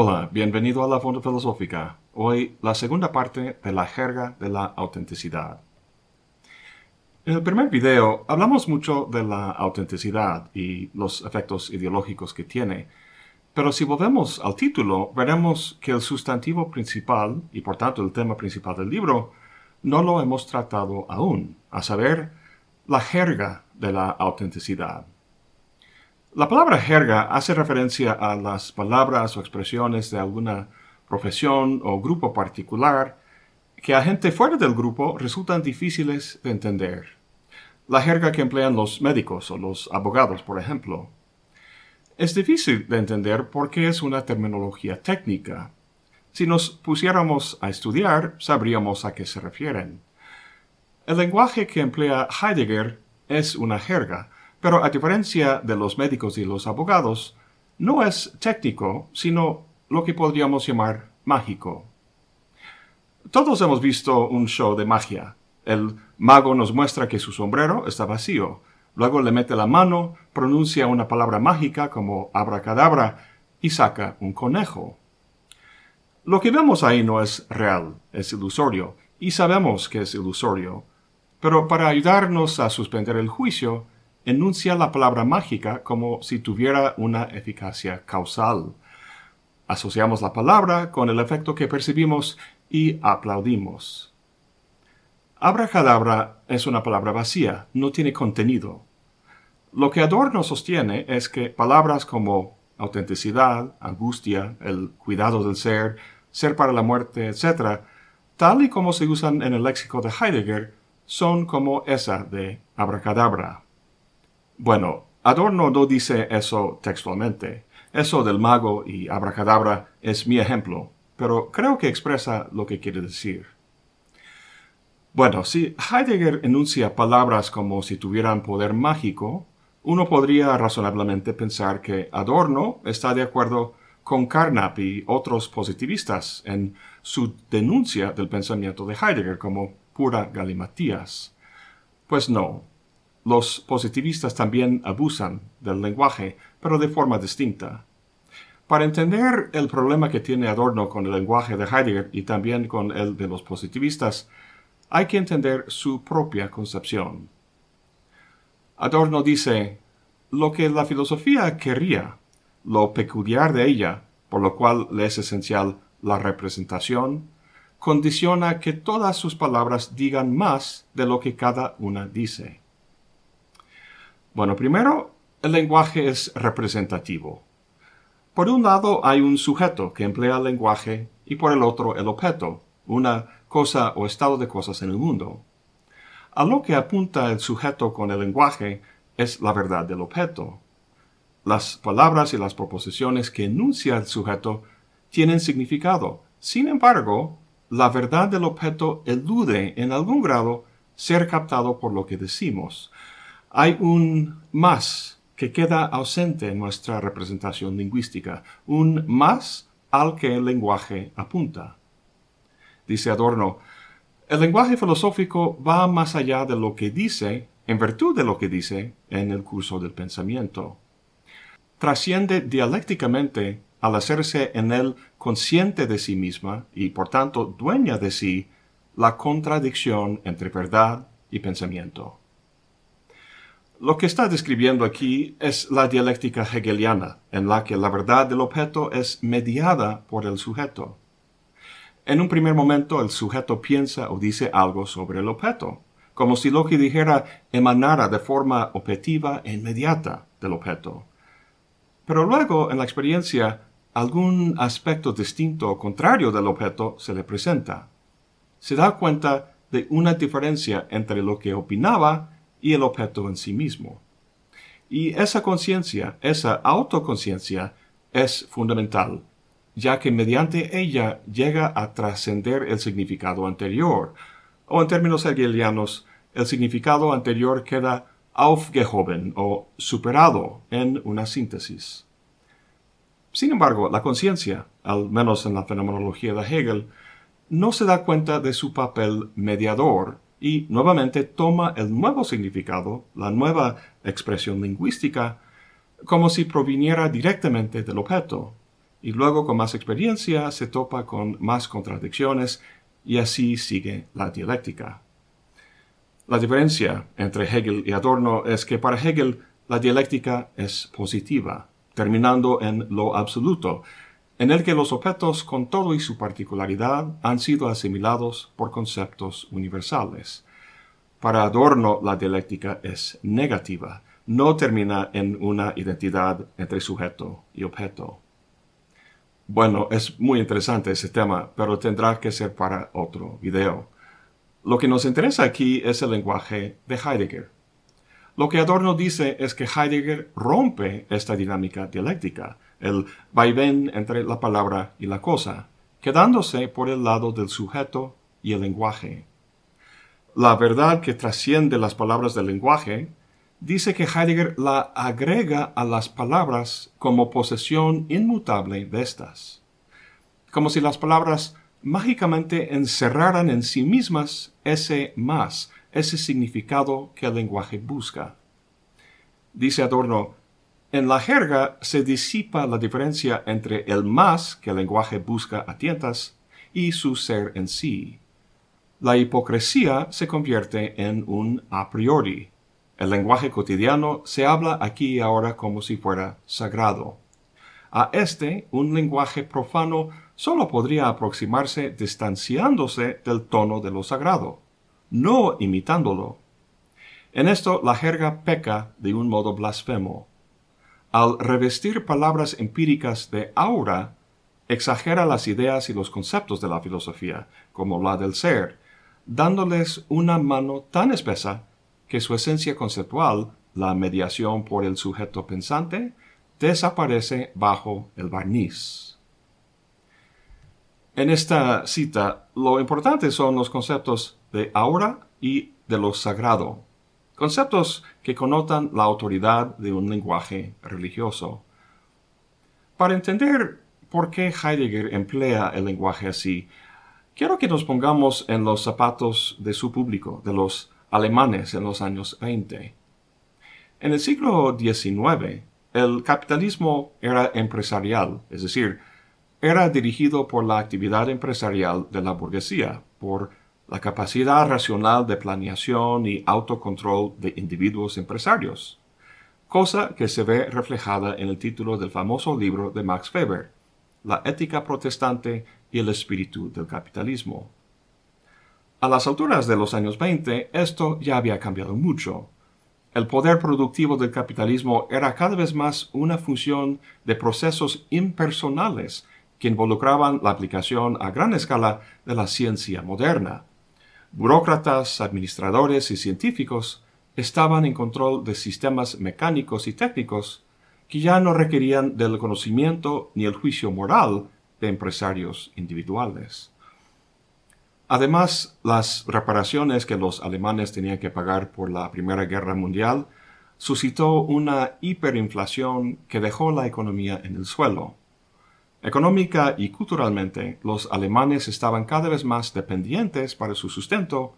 Hola, bienvenido a la Fonda Filosófica. Hoy la segunda parte de la jerga de la autenticidad. En el primer video hablamos mucho de la autenticidad y los efectos ideológicos que tiene, pero si volvemos al título, veremos que el sustantivo principal, y por tanto el tema principal del libro, no lo hemos tratado aún, a saber, la jerga de la autenticidad. La palabra jerga hace referencia a las palabras o expresiones de alguna profesión o grupo particular que a gente fuera del grupo resultan difíciles de entender. La jerga que emplean los médicos o los abogados, por ejemplo. Es difícil de entender porque es una terminología técnica. Si nos pusiéramos a estudiar, sabríamos a qué se refieren. El lenguaje que emplea Heidegger es una jerga, pero a diferencia de los médicos y los abogados, no es técnico, sino lo que podríamos llamar mágico. Todos hemos visto un show de magia. El mago nos muestra que su sombrero está vacío. Luego le mete la mano, pronuncia una palabra mágica como abracadabra y saca un conejo. Lo que vemos ahí no es real, es ilusorio, y sabemos que es ilusorio. Pero para ayudarnos a suspender el juicio, enuncia la palabra mágica como si tuviera una eficacia causal. Asociamos la palabra con el efecto que percibimos y aplaudimos. Abracadabra es una palabra vacía, no tiene contenido. Lo que Adorno sostiene es que palabras como autenticidad, angustia, el cuidado del ser, ser para la muerte, etc., tal y como se usan en el léxico de Heidegger, son como esa de abracadabra. Bueno, Adorno no dice eso textualmente. Eso del mago y abracadabra es mi ejemplo, pero creo que expresa lo que quiere decir. Bueno, si Heidegger enuncia palabras como si tuvieran poder mágico, uno podría razonablemente pensar que Adorno está de acuerdo con Carnap y otros positivistas en su denuncia del pensamiento de Heidegger como pura galimatías. Pues no, los positivistas también abusan del lenguaje, pero de forma distinta. Para entender el problema que tiene Adorno con el lenguaje de Heidegger y también con el de los positivistas, hay que entender su propia concepción. Adorno dice, lo que la filosofía querría, lo peculiar de ella, por lo cual le es esencial la representación, condiciona que todas sus palabras digan más de lo que cada una dice. Bueno, primero, el lenguaje es representativo. Por un lado hay un sujeto que emplea el lenguaje y por el otro el objeto, una cosa o estado de cosas en el mundo. A lo que apunta el sujeto con el lenguaje es la verdad del objeto. Las palabras y las proposiciones que enuncia el sujeto tienen significado. Sin embargo, la verdad del objeto elude en algún grado ser captado por lo que decimos hay un más que queda ausente en nuestra representación lingüística, un más al que el lenguaje apunta. Dice Adorno, el lenguaje filosófico va más allá de lo que dice, en virtud de lo que dice, en el curso del pensamiento. Trasciende dialécticamente al hacerse en él consciente de sí misma y por tanto dueña de sí la contradicción entre verdad y pensamiento. Lo que está describiendo aquí es la dialéctica hegeliana, en la que la verdad del objeto es mediada por el sujeto. En un primer momento el sujeto piensa o dice algo sobre el objeto, como si lo que dijera emanara de forma objetiva e inmediata del objeto. Pero luego, en la experiencia, algún aspecto distinto o contrario del objeto se le presenta. Se da cuenta de una diferencia entre lo que opinaba y el objeto en sí mismo. Y esa conciencia, esa autoconciencia, es fundamental, ya que mediante ella llega a trascender el significado anterior, o en términos hegelianos, el significado anterior queda aufgehoben o superado en una síntesis. Sin embargo, la conciencia, al menos en la fenomenología de Hegel, no se da cuenta de su papel mediador y nuevamente toma el nuevo significado, la nueva expresión lingüística, como si proviniera directamente del objeto, y luego con más experiencia se topa con más contradicciones y así sigue la dialéctica. La diferencia entre Hegel y Adorno es que para Hegel la dialéctica es positiva, terminando en lo absoluto, en el que los objetos con todo y su particularidad han sido asimilados por conceptos universales. Para Adorno la dialéctica es negativa, no termina en una identidad entre sujeto y objeto. Bueno, es muy interesante ese tema, pero tendrá que ser para otro video. Lo que nos interesa aquí es el lenguaje de Heidegger. Lo que Adorno dice es que Heidegger rompe esta dinámica dialéctica, el vaivén entre la palabra y la cosa, quedándose por el lado del sujeto y el lenguaje. La verdad que trasciende las palabras del lenguaje dice que Heidegger la agrega a las palabras como posesión inmutable de estas, como si las palabras mágicamente encerraran en sí mismas ese más, ese significado que el lenguaje busca. Dice Adorno, en la jerga se disipa la diferencia entre el más que el lenguaje busca a tientas y su ser en sí. La hipocresía se convierte en un a priori, el lenguaje cotidiano se habla aquí y ahora como si fuera sagrado. A este, un lenguaje profano solo podría aproximarse distanciándose del tono de lo sagrado, no imitándolo. En esto la jerga peca de un modo blasfemo. Al revestir palabras empíricas de aura, exagera las ideas y los conceptos de la filosofía, como la del ser, dándoles una mano tan espesa que su esencia conceptual, la mediación por el sujeto pensante, desaparece bajo el barniz. En esta cita, lo importante son los conceptos de aura y de lo sagrado, conceptos que connotan la autoridad de un lenguaje religioso. Para entender por qué Heidegger emplea el lenguaje así, quiero que nos pongamos en los zapatos de su público, de los alemanes en los años 20. En el siglo XIX, el capitalismo era empresarial, es decir, era dirigido por la actividad empresarial de la burguesía, por la capacidad racional de planeación y autocontrol de individuos empresarios, cosa que se ve reflejada en el título del famoso libro de Max Weber, La ética protestante y el espíritu del capitalismo. A las alturas de los años 20, esto ya había cambiado mucho. El poder productivo del capitalismo era cada vez más una función de procesos impersonales que involucraban la aplicación a gran escala de la ciencia moderna. Burócratas, administradores y científicos estaban en control de sistemas mecánicos y técnicos que ya no requerían del conocimiento ni el juicio moral de empresarios individuales. Además, las reparaciones que los alemanes tenían que pagar por la Primera Guerra Mundial suscitó una hiperinflación que dejó la economía en el suelo. Económica y culturalmente, los alemanes estaban cada vez más dependientes para su sustento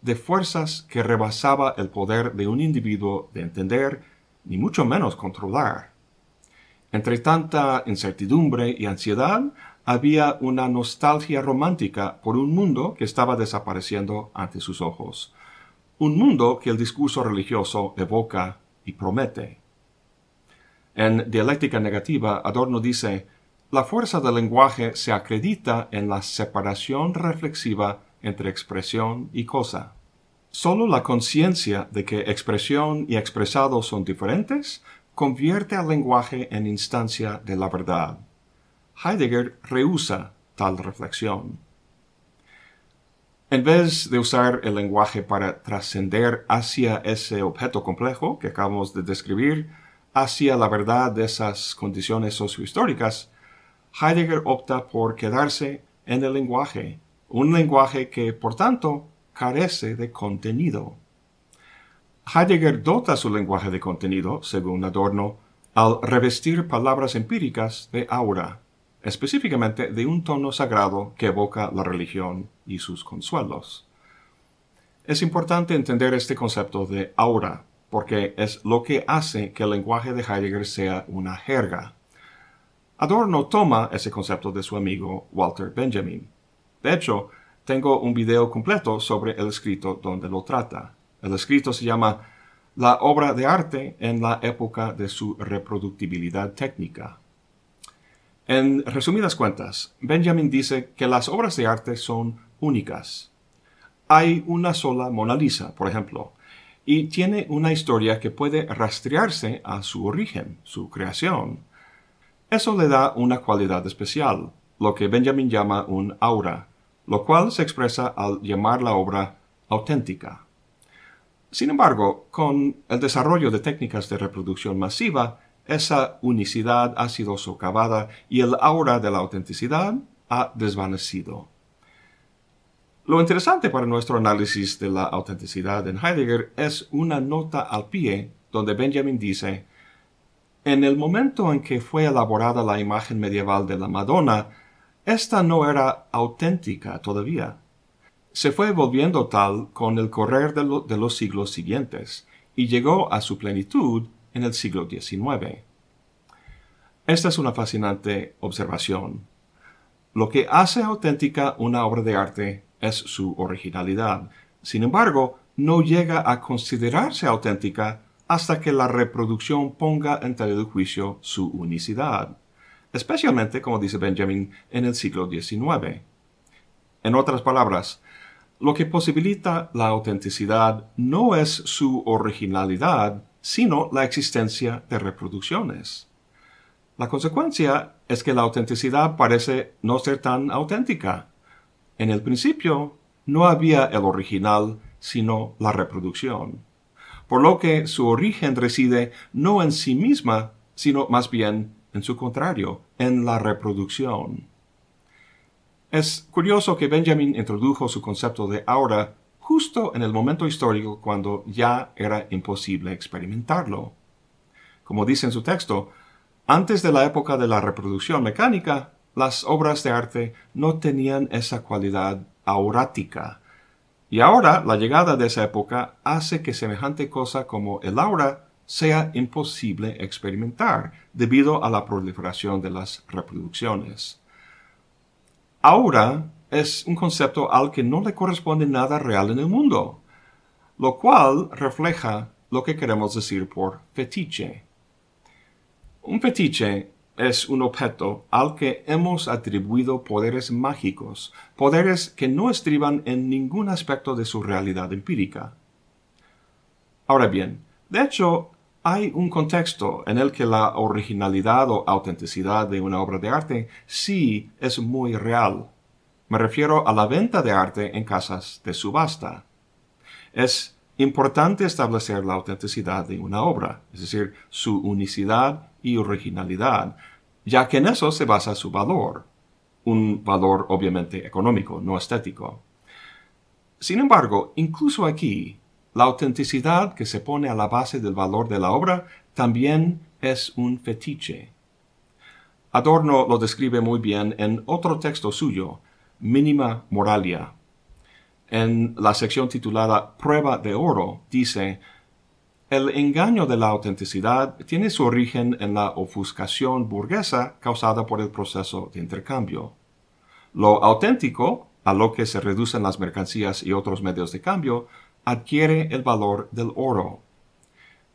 de fuerzas que rebasaba el poder de un individuo de entender, ni mucho menos controlar. Entre tanta incertidumbre y ansiedad, había una nostalgia romántica por un mundo que estaba desapareciendo ante sus ojos, un mundo que el discurso religioso evoca y promete. En Dialéctica Negativa, Adorno dice, la fuerza del lenguaje se acredita en la separación reflexiva entre expresión y cosa. Solo la conciencia de que expresión y expresado son diferentes convierte al lenguaje en instancia de la verdad. Heidegger rehúsa tal reflexión. En vez de usar el lenguaje para trascender hacia ese objeto complejo que acabamos de describir, hacia la verdad de esas condiciones sociohistóricas, Heidegger opta por quedarse en el lenguaje, un lenguaje que, por tanto, carece de contenido. Heidegger dota su lenguaje de contenido, según Adorno, al revestir palabras empíricas de aura específicamente de un tono sagrado que evoca la religión y sus consuelos. Es importante entender este concepto de aura, porque es lo que hace que el lenguaje de Heidegger sea una jerga. Adorno toma ese concepto de su amigo Walter Benjamin. De hecho, tengo un video completo sobre el escrito donde lo trata. El escrito se llama La obra de arte en la época de su reproductibilidad técnica. En resumidas cuentas, Benjamin dice que las obras de arte son únicas. Hay una sola Mona Lisa, por ejemplo, y tiene una historia que puede rastrearse a su origen, su creación. Eso le da una cualidad especial, lo que Benjamin llama un aura, lo cual se expresa al llamar la obra auténtica. Sin embargo, con el desarrollo de técnicas de reproducción masiva, esa unicidad ha sido socavada y el aura de la autenticidad ha desvanecido. Lo interesante para nuestro análisis de la autenticidad en Heidegger es una nota al pie donde Benjamin dice en el momento en que fue elaborada la imagen medieval de la Madonna, esta no era auténtica todavía. Se fue volviendo tal con el correr de, los siglos siguientes y llegó a su plenitud en el siglo XIX. Esta es una fascinante observación. Lo que hace auténtica una obra de arte es su originalidad. Sin embargo, no llega a considerarse auténtica hasta que la reproducción ponga en tela de juicio su unicidad, especialmente, como dice Benjamin, en el siglo XIX. En otras palabras, lo que posibilita la autenticidad no es su originalidad, sino la existencia de reproducciones. La consecuencia es que la autenticidad parece no ser tan auténtica. En el principio no había el original, sino la reproducción por lo que su origen reside no en sí misma, sino más bien en su contrario, en la reproducción. Es curioso que Benjamin introdujo su concepto de aura justo en el momento histórico cuando ya era imposible experimentarlo. Como dice en su texto, antes de la época de la reproducción mecánica, las obras de arte no tenían esa cualidad aurática, y ahora la llegada de esa época hace que semejante cosa como el aura sea imposible experimentar debido a la proliferación de las reproducciones. Aura es un concepto al que no le corresponde nada real en el mundo, lo cual refleja lo que queremos decir por fetiche. Un fetiche es un objeto al que hemos atribuido poderes mágicos, poderes que no estriban en ningún aspecto de su realidad empírica. Ahora bien, de hecho, hay un contexto en el que la originalidad o autenticidad de una obra de arte sí es muy real. Me refiero a la venta de arte en casas de subasta. Es importante establecer la autenticidad de una obra, es decir, su unicidad y originalidad, ya que en eso se basa su valor, un valor obviamente económico, no estético. Sin embargo, incluso aquí, la autenticidad que se pone a la base del valor de la obra también es un fetiche. Adorno lo describe muy bien en otro texto suyo, Mínima Moralia. En la sección titulada Prueba de Oro, dice, el engaño de la autenticidad tiene su origen en la ofuscación burguesa causada por el proceso de intercambio. Lo auténtico, a lo que se reducen las mercancías y otros medios de cambio, adquiere el valor del oro.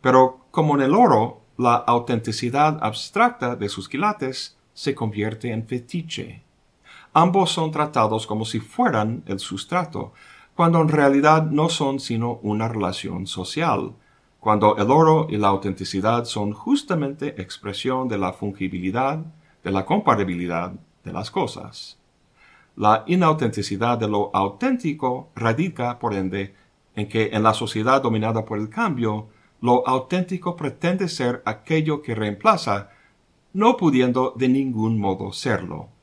Pero como en el oro, la autenticidad abstracta de sus quilates se convierte en fetiche. Ambos son tratados como si fueran el sustrato, cuando en realidad no son sino una relación social, cuando el oro y la autenticidad son justamente expresión de la fungibilidad, de la comparabilidad de las cosas. La inautenticidad de lo auténtico radica, por ende, en que en la sociedad dominada por el cambio, lo auténtico pretende ser aquello que reemplaza, no pudiendo de ningún modo serlo.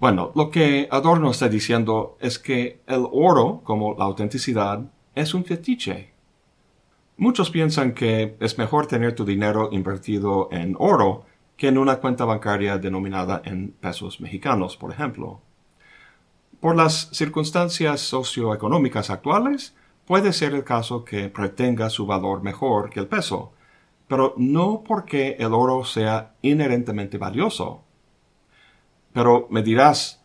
Bueno, lo que Adorno está diciendo es que el oro, como la autenticidad, es un fetiche, Muchos piensan que es mejor tener tu dinero invertido en oro que en una cuenta bancaria denominada en pesos mexicanos, por ejemplo. Por las circunstancias socioeconómicas actuales, puede ser el caso que pretenga su valor mejor que el peso, pero no porque el oro sea inherentemente valioso. Pero me dirás,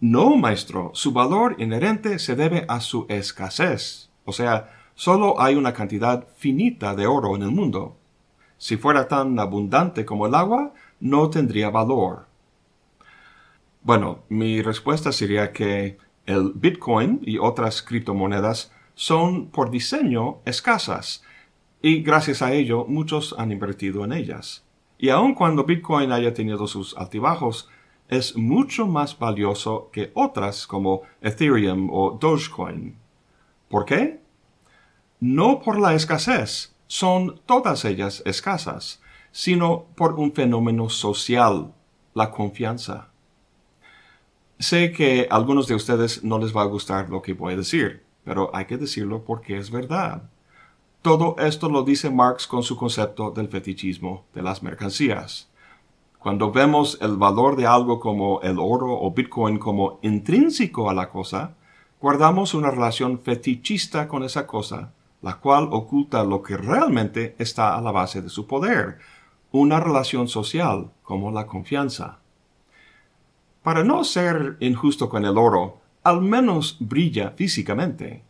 no, maestro, su valor inherente se debe a su escasez. O sea, solo hay una cantidad finita de oro en el mundo. Si fuera tan abundante como el agua, no tendría valor. Bueno, mi respuesta sería que el Bitcoin y otras criptomonedas son por diseño escasas y gracias a ello muchos han invertido en ellas. Y aun cuando Bitcoin haya tenido sus altibajos, es mucho más valioso que otras como Ethereum o Dogecoin. ¿Por qué? No por la escasez, son todas ellas escasas, sino por un fenómeno social, la confianza. Sé que a algunos de ustedes no les va a gustar lo que voy a decir, pero hay que decirlo porque es verdad. Todo esto lo dice Marx con su concepto del fetichismo de las mercancías. Cuando vemos el valor de algo como el oro o Bitcoin como intrínseco a la cosa, guardamos una relación fetichista con esa cosa, la cual oculta lo que realmente está a la base de su poder, una relación social como la confianza. Para no ser injusto con el oro, al menos brilla físicamente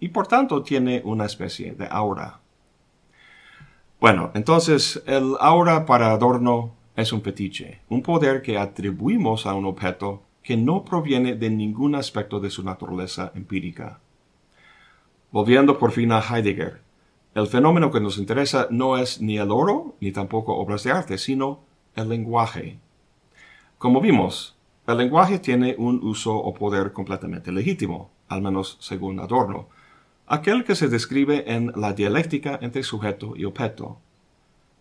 y por tanto tiene una especie de aura. Bueno, entonces el aura para adorno es un fetiche, un poder que atribuimos a un objeto que no proviene de ningún aspecto de su naturaleza empírica. Volviendo por fin a Heidegger, el fenómeno que nos interesa no es ni el oro ni tampoco obras de arte, sino el lenguaje. Como vimos, el lenguaje tiene un uso o poder completamente legítimo, al menos según Adorno, aquel que se describe en la dialéctica entre sujeto y objeto.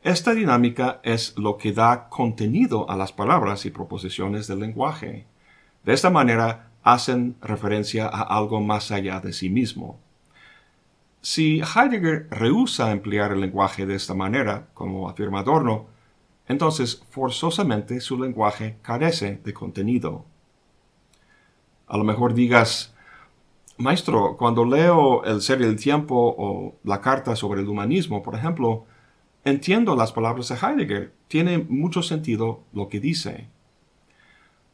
Esta dinámica es lo que da contenido a las palabras y proposiciones del lenguaje. De esta manera hacen referencia a algo más allá de sí mismo. Si Heidegger rehúsa emplear el lenguaje de esta manera, como afirma Adorno, entonces forzosamente su lenguaje carece de contenido. A lo mejor digas, Maestro, cuando leo El ser y el tiempo o la carta sobre el humanismo, por ejemplo, entiendo las palabras de Heidegger. Tiene mucho sentido lo que dice.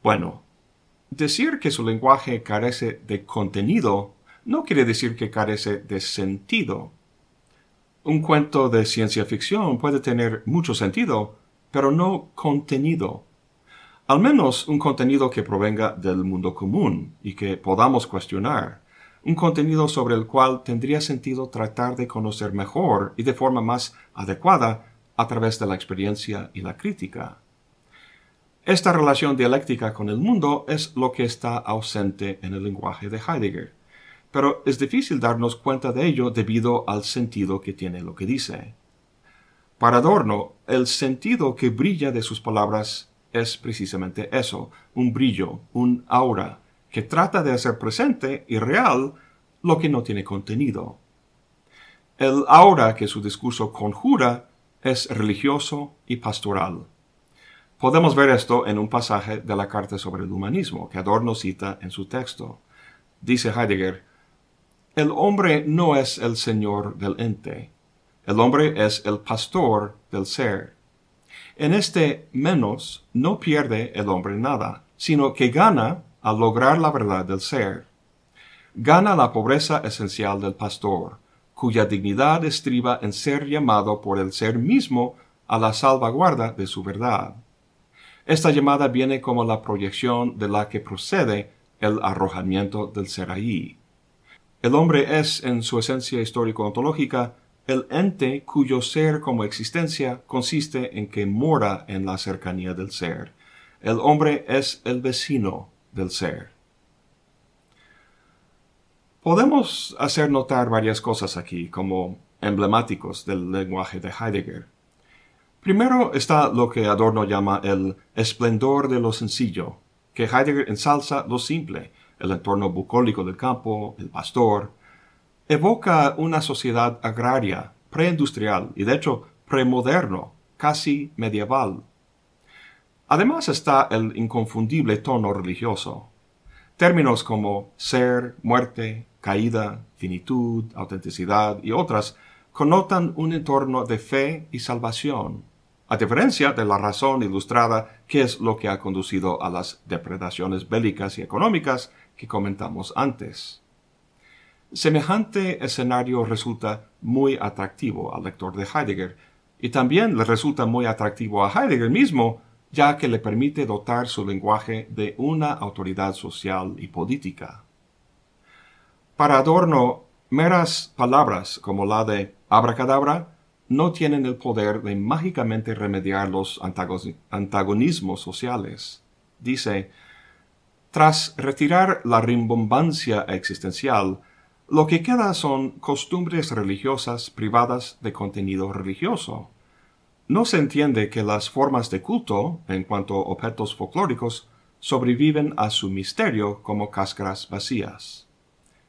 Bueno, decir que su lenguaje carece de contenido no quiere decir que carece de sentido. Un cuento de ciencia ficción puede tener mucho sentido, pero no contenido. Al menos un contenido que provenga del mundo común y que podamos cuestionar un contenido sobre el cual tendría sentido tratar de conocer mejor y de forma más adecuada a través de la experiencia y la crítica. Esta relación dialéctica con el mundo es lo que está ausente en el lenguaje de Heidegger, pero es difícil darnos cuenta de ello debido al sentido que tiene lo que dice. Para Adorno, el sentido que brilla de sus palabras es precisamente eso, un brillo, un aura, que trata de hacer presente y real lo que no tiene contenido. El aura que su discurso conjura es religioso y pastoral. Podemos ver esto en un pasaje de la Carta sobre el Humanismo que Adorno cita en su texto. Dice Heidegger, El hombre no es el señor del ente, el hombre es el pastor del ser. En este menos no pierde el hombre nada, sino que gana al lograr la verdad del ser. Gana la pobreza esencial del pastor, cuya dignidad estriba en ser llamado por el ser mismo a la salvaguarda de su verdad. Esta llamada viene como la proyección de la que procede el arrojamiento del ser ahí. El hombre es, en su esencia histórico-ontológica, el ente cuyo ser como existencia consiste en que mora en la cercanía del ser. El hombre es el vecino del ser. Podemos hacer notar varias cosas aquí como emblemáticos del lenguaje de Heidegger. Primero está lo que Adorno llama el esplendor de lo sencillo, que Heidegger ensalza lo simple, el entorno bucólico del campo, el pastor. Evoca una sociedad agraria, preindustrial y de hecho premoderno, casi medieval. Además está el inconfundible tono religioso. Términos como ser, muerte, caída, finitud, autenticidad y otras connotan un entorno de fe y salvación, a diferencia de la razón ilustrada que es lo que ha conducido a las depredaciones bélicas y económicas que comentamos antes. Semejante escenario resulta muy atractivo al lector de Heidegger, y también le resulta muy atractivo a Heidegger mismo, ya que le permite dotar su lenguaje de una autoridad social y política. Para Adorno, meras palabras como la de abracadabra no tienen el poder de mágicamente remediar los antagonismos sociales. Dice, tras retirar la rimbombancia existencial, lo que queda son costumbres religiosas privadas de contenido religioso. No se entiende que las formas de culto, en cuanto objetos folclóricos, sobreviven a su misterio como cáscaras vacías.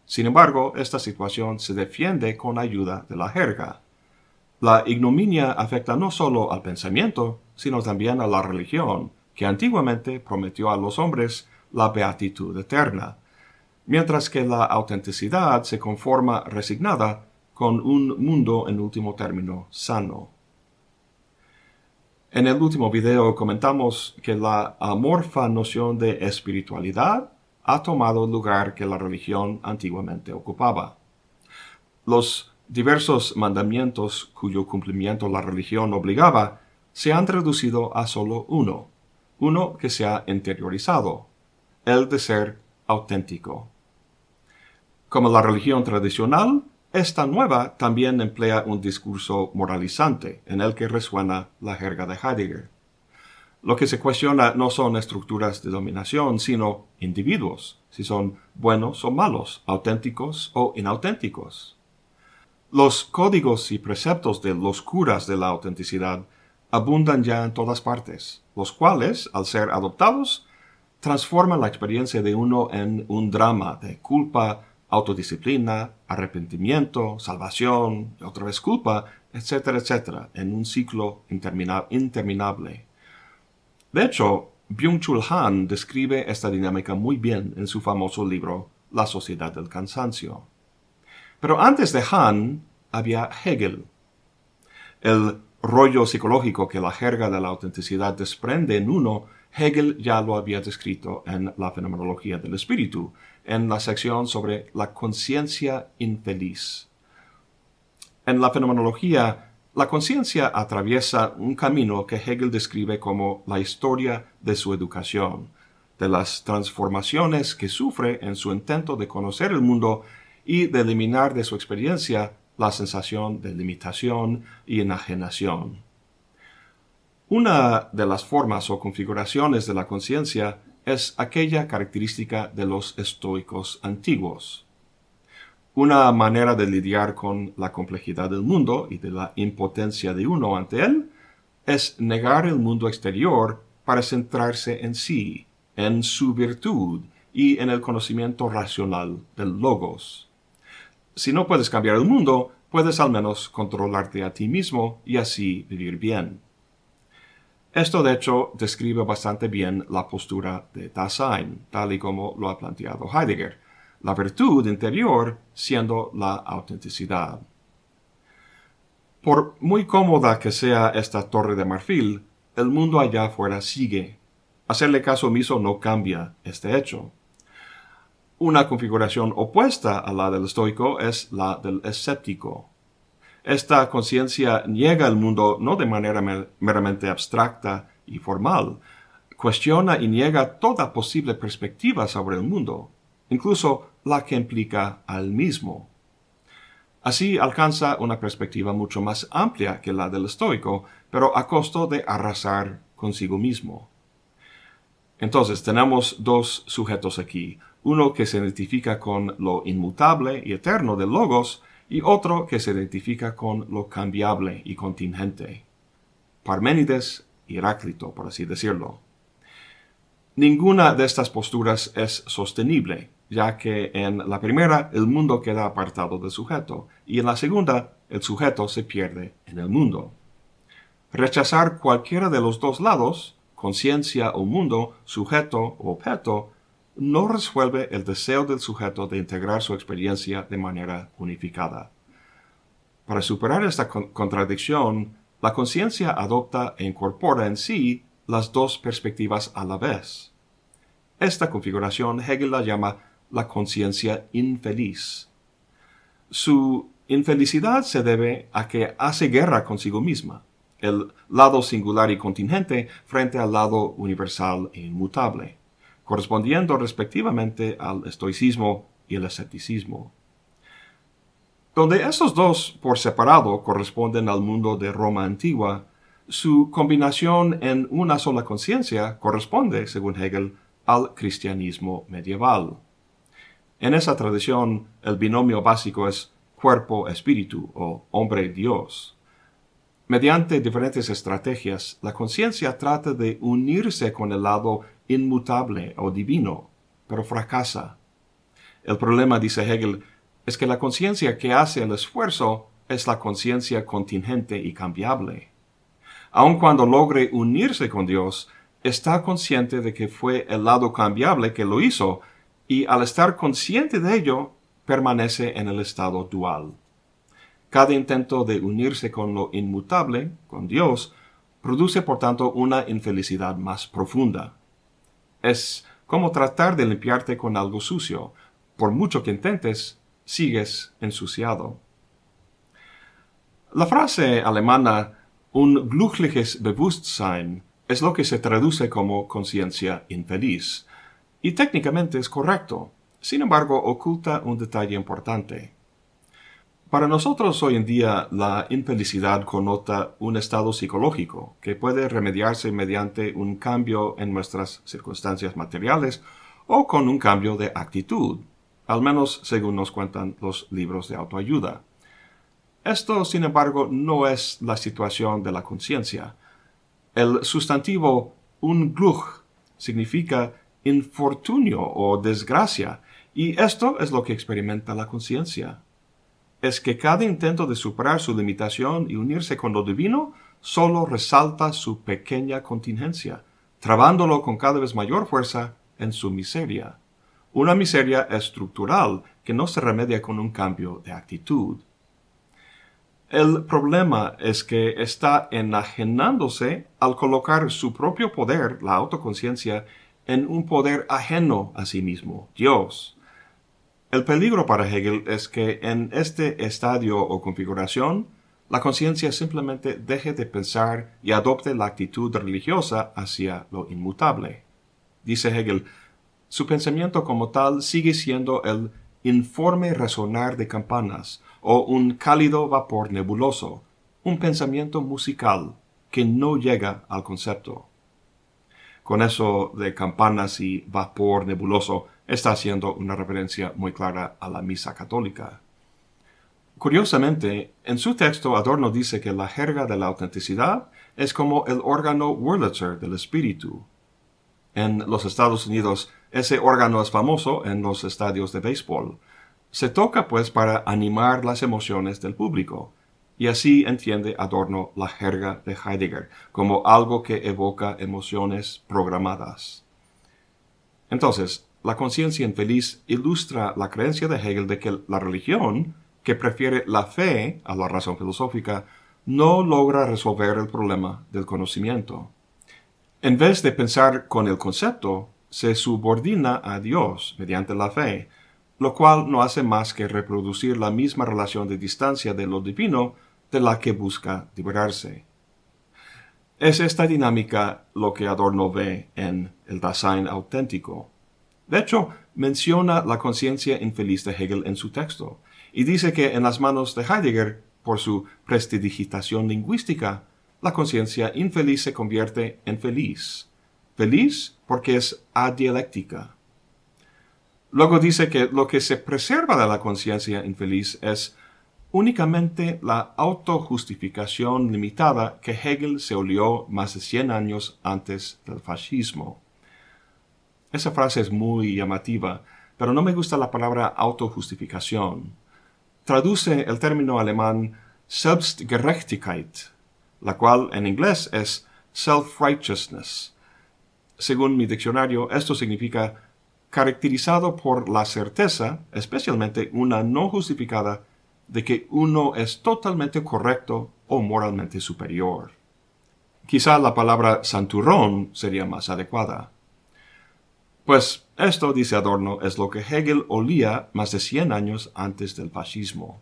Sin embargo, esta situación se defiende con ayuda de la jerga. La ignominia afecta no solo al pensamiento, sino también a la religión, que antiguamente prometió a los hombres la beatitud eterna, mientras que la autenticidad se conforma resignada con un mundo en último término sano. En el último video comentamos que la amorfa noción de espiritualidad ha tomado el lugar que la religión antiguamente ocupaba. Los diversos mandamientos cuyo cumplimiento la religión obligaba se han reducido a solo uno, uno que se ha interiorizado, el de ser auténtico. Como la religión tradicional, esta nueva también emplea un discurso moralizante en el que resuena la jerga de Heidegger. Lo que se cuestiona no son estructuras de dominación, sino individuos, si son buenos o malos, auténticos o inauténticos. Los códigos y preceptos de los curas de la autenticidad abundan ya en todas partes, los cuales, al ser adoptados, transforman la experiencia de uno en un drama de culpa, autodisciplina, arrepentimiento, salvación, otra vez culpa, etcétera, etcétera, en un ciclo interminable. De hecho, Byung-Chul Han describe esta dinámica muy bien en su famoso libro La sociedad del cansancio. Pero antes de Han había Hegel. El rollo psicológico que la jerga de la autenticidad desprende en uno Hegel ya lo había descrito en la fenomenología del espíritu, en la sección sobre la conciencia infeliz. En la fenomenología, la conciencia atraviesa un camino que Hegel describe como la historia de su educación, de las transformaciones que sufre en su intento de conocer el mundo y de eliminar de su experiencia la sensación de limitación y enajenación. Una de las formas o configuraciones de la conciencia es aquella característica de los estoicos antiguos. Una manera de lidiar con la complejidad del mundo y de la impotencia de uno ante él es negar el mundo exterior para centrarse en sí, en su virtud y en el conocimiento racional del logos. Si no puedes cambiar el mundo, puedes al menos controlarte a ti mismo y así vivir bien. Esto de hecho describe bastante bien la postura de Dasein, tal y como lo ha planteado Heidegger, la virtud interior siendo la autenticidad. Por muy cómoda que sea esta torre de marfil, el mundo allá afuera sigue. Hacerle caso omiso no cambia este hecho. Una configuración opuesta a la del estoico es la del escéptico. Esta conciencia niega el mundo no de manera meramente abstracta y formal, cuestiona y niega toda posible perspectiva sobre el mundo, incluso la que implica al mismo. Así alcanza una perspectiva mucho más amplia que la del estoico, pero a costo de arrasar consigo mismo. Entonces tenemos dos sujetos aquí, uno que se identifica con lo inmutable y eterno del logos, y otro que se identifica con lo cambiable y contingente. Parménides y Heráclito, por así decirlo. Ninguna de estas posturas es sostenible, ya que en la primera el mundo queda apartado del sujeto y en la segunda el sujeto se pierde en el mundo. Rechazar cualquiera de los dos lados, conciencia o mundo, sujeto o objeto, no resuelve el deseo del sujeto de integrar su experiencia de manera unificada. Para superar esta contradicción, la conciencia adopta e incorpora en sí las dos perspectivas a la vez. Esta configuración Hegel la llama la conciencia infeliz. Su infelicidad se debe a que hace guerra consigo misma, el lado singular y contingente frente al lado universal e inmutable, correspondiendo respectivamente al estoicismo y el escepticismo. Donde estos dos por separado corresponden al mundo de Roma antigua, su combinación en una sola conciencia corresponde, según Hegel, al cristianismo medieval. En esa tradición, el binomio básico es cuerpo-espíritu o hombre-dios. Mediante diferentes estrategias, la conciencia trata de unirse con el lado inmutable o divino, pero fracasa. El problema, dice Hegel, es que la conciencia que hace el esfuerzo es la conciencia contingente y cambiable. Aun cuando logre unirse con Dios, está consciente de que fue el lado cambiable que lo hizo, y al estar consciente de ello, permanece en el estado dual. Cada intento de unirse con lo inmutable, con Dios, produce por tanto una infelicidad más profunda. Es como tratar de limpiarte con algo sucio. Por mucho que intentes, sigues ensuciado. La frase alemana un glückliches Bewusstsein es lo que se traduce como conciencia infeliz, y técnicamente es correcto, sin embargo oculta un detalle importante. Para nosotros hoy en día la infelicidad connota un estado psicológico que puede remediarse mediante un cambio en nuestras circunstancias materiales o con un cambio de actitud, al menos según nos cuentan los libros de autoayuda. Esto, sin embargo, no es la situación de la conciencia. El sustantivo Unglück significa infortunio o desgracia, y esto es lo que experimenta la conciencia. Es que cada intento de superar su limitación y unirse con lo divino solo resalta su pequeña contingencia, trabándolo con cada vez mayor fuerza en su miseria. Una miseria estructural que no se remedia con un cambio de actitud. El problema es que está enajenándose al colocar su propio poder, la autoconciencia, en un poder ajeno a sí mismo, Dios. El peligro para Hegel es que en este estadio o configuración, la conciencia simplemente deje de pensar y adopte la actitud religiosa hacia lo inmutable. Dice Hegel, su pensamiento como tal sigue siendo el informe resonar de campanas, o un cálido vapor nebuloso, un pensamiento musical que no llega al concepto. Con eso de campanas y vapor nebuloso está haciendo una referencia muy clara a la misa católica. Curiosamente, en su texto Adorno dice que la jerga de la autenticidad es como el órgano Wurlitzer del espíritu. En los Estados Unidos, ese órgano es famoso en los estadios de béisbol, se toca pues para animar las emociones del público, y así entiende Adorno la jerga de Heidegger como algo que evoca emociones programadas. Entonces, la conciencia infeliz ilustra la creencia de Hegel de que la religión, que prefiere la fe a la razón filosófica, no logra resolver el problema del conocimiento. En vez de pensar con el concepto, se subordina a Dios mediante la fe, lo cual no hace más que reproducir la misma relación de distancia de lo divino de la que busca liberarse. Es esta dinámica lo que Adorno ve en el Dasein auténtico. De hecho, menciona la conciencia infeliz de Hegel en su texto, y dice que en las manos de Heidegger, por su prestidigitación lingüística, la conciencia infeliz se convierte en feliz. Feliz porque es adialéctica. Luego dice que lo que se preserva de la conciencia infeliz es únicamente la autojustificación limitada que Hegel se olió más de 100 años antes del fascismo. Esa frase es muy llamativa, pero no me gusta la palabra autojustificación. Traduce el término alemán Selbstgerechtigkeit, la cual en inglés es self-righteousness. Según mi diccionario, esto significa caracterizado por la certeza, especialmente una no justificada, de que uno es totalmente correcto o moralmente superior. Quizá la palabra santurrón sería más adecuada. Pues esto, dice Adorno, es lo que Hegel olía más de 100 años antes del fascismo.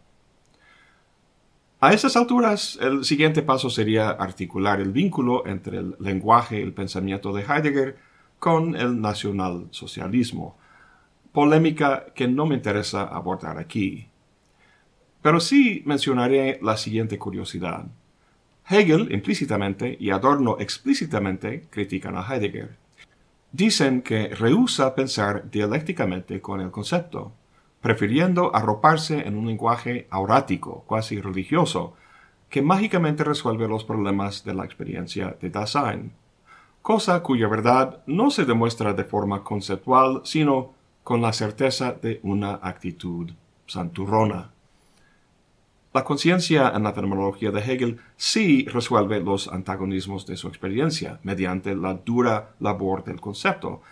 A esas alturas, el siguiente paso sería articular el vínculo entre el lenguaje y el pensamiento de Heidegger con el nacionalsocialismo, polémica que no me interesa abordar aquí. Pero sí mencionaré la siguiente curiosidad. Hegel implícitamente y Adorno explícitamente critican a Heidegger. Dicen que rehúsa pensar dialécticamente con el concepto, prefiriendo arroparse en un lenguaje aurático, cuasi religioso, que mágicamente resuelve los problemas de la experiencia de Dasein, cosa cuya verdad no se demuestra de forma conceptual, sino con la certeza de una actitud santurrona. La conciencia en la fenomenología de Hegel sí resuelve los antagonismos de su experiencia mediante la dura labor del concepto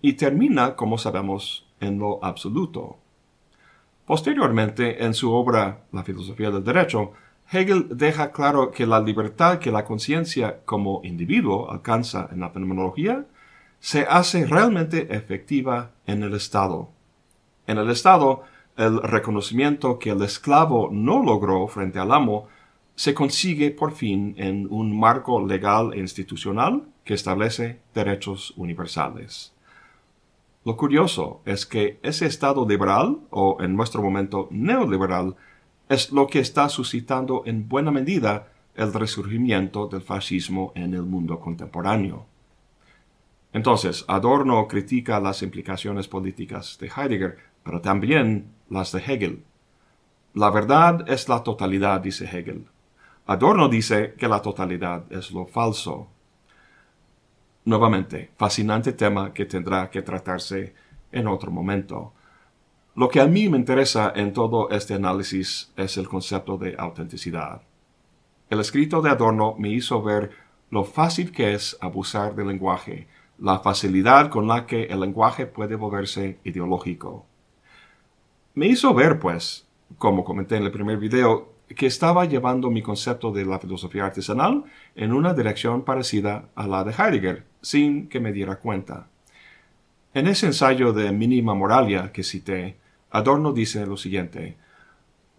y termina, como sabemos, en lo absoluto. Posteriormente, en su obra La filosofía del derecho, Hegel deja claro que la libertad que la conciencia como individuo alcanza en la fenomenología se hace realmente efectiva en el Estado. En el Estado, el reconocimiento que el esclavo no logró frente al amo se consigue por fin en un marco legal e institucional que establece derechos universales. Lo curioso es que ese estado liberal, o en nuestro momento neoliberal, es lo que está suscitando en buena medida el resurgimiento del fascismo en el mundo contemporáneo. Entonces, Adorno critica las implicaciones políticas de Heidegger, pero también las de Hegel. La verdad es la totalidad, dice Hegel. Adorno dice que la totalidad es lo falso. Nuevamente, fascinante tema que tendrá que tratarse en otro momento. Lo que a mí me interesa en todo este análisis es el concepto de autenticidad. El escrito de Adorno me hizo ver lo fácil que es abusar del lenguaje, la facilidad con la que el lenguaje puede volverse ideológico. Me hizo ver, pues, como comenté en el primer video, que estaba llevando mi concepto de la filosofía artesanal en una dirección parecida a la de Heidegger, sin que me diera cuenta. En ese ensayo de mínima moralia que cité, Adorno dice lo siguiente,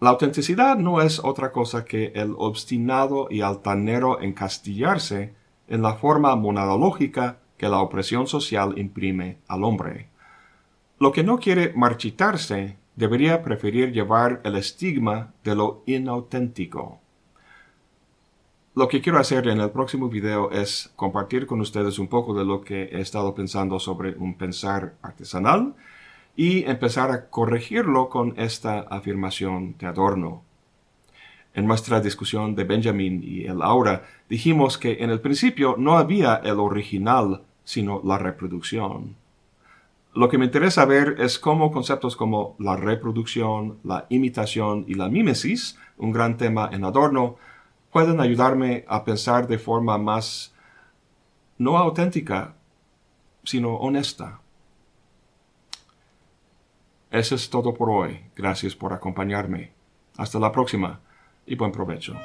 la autenticidad no es otra cosa que el obstinado y altanero encastillarse en la forma monadológica que la opresión social imprime al hombre. Lo que no quiere marchitarse debería preferir llevar el estigma de lo inauténtico. Lo que quiero hacer en el próximo video es compartir con ustedes un poco de lo que he estado pensando sobre un pensar artesanal y empezar a corregirlo con esta afirmación de Adorno. En nuestra discusión de Benjamin y el aura dijimos que en el principio no había el original, sino la reproducción. Lo que me interesa ver es cómo conceptos como la reproducción, la imitación y la mímesis, un gran tema en Adorno, pueden ayudarme a pensar de forma más no auténtica, sino honesta. Eso es todo por hoy. Gracias por acompañarme. Hasta la próxima y buen provecho.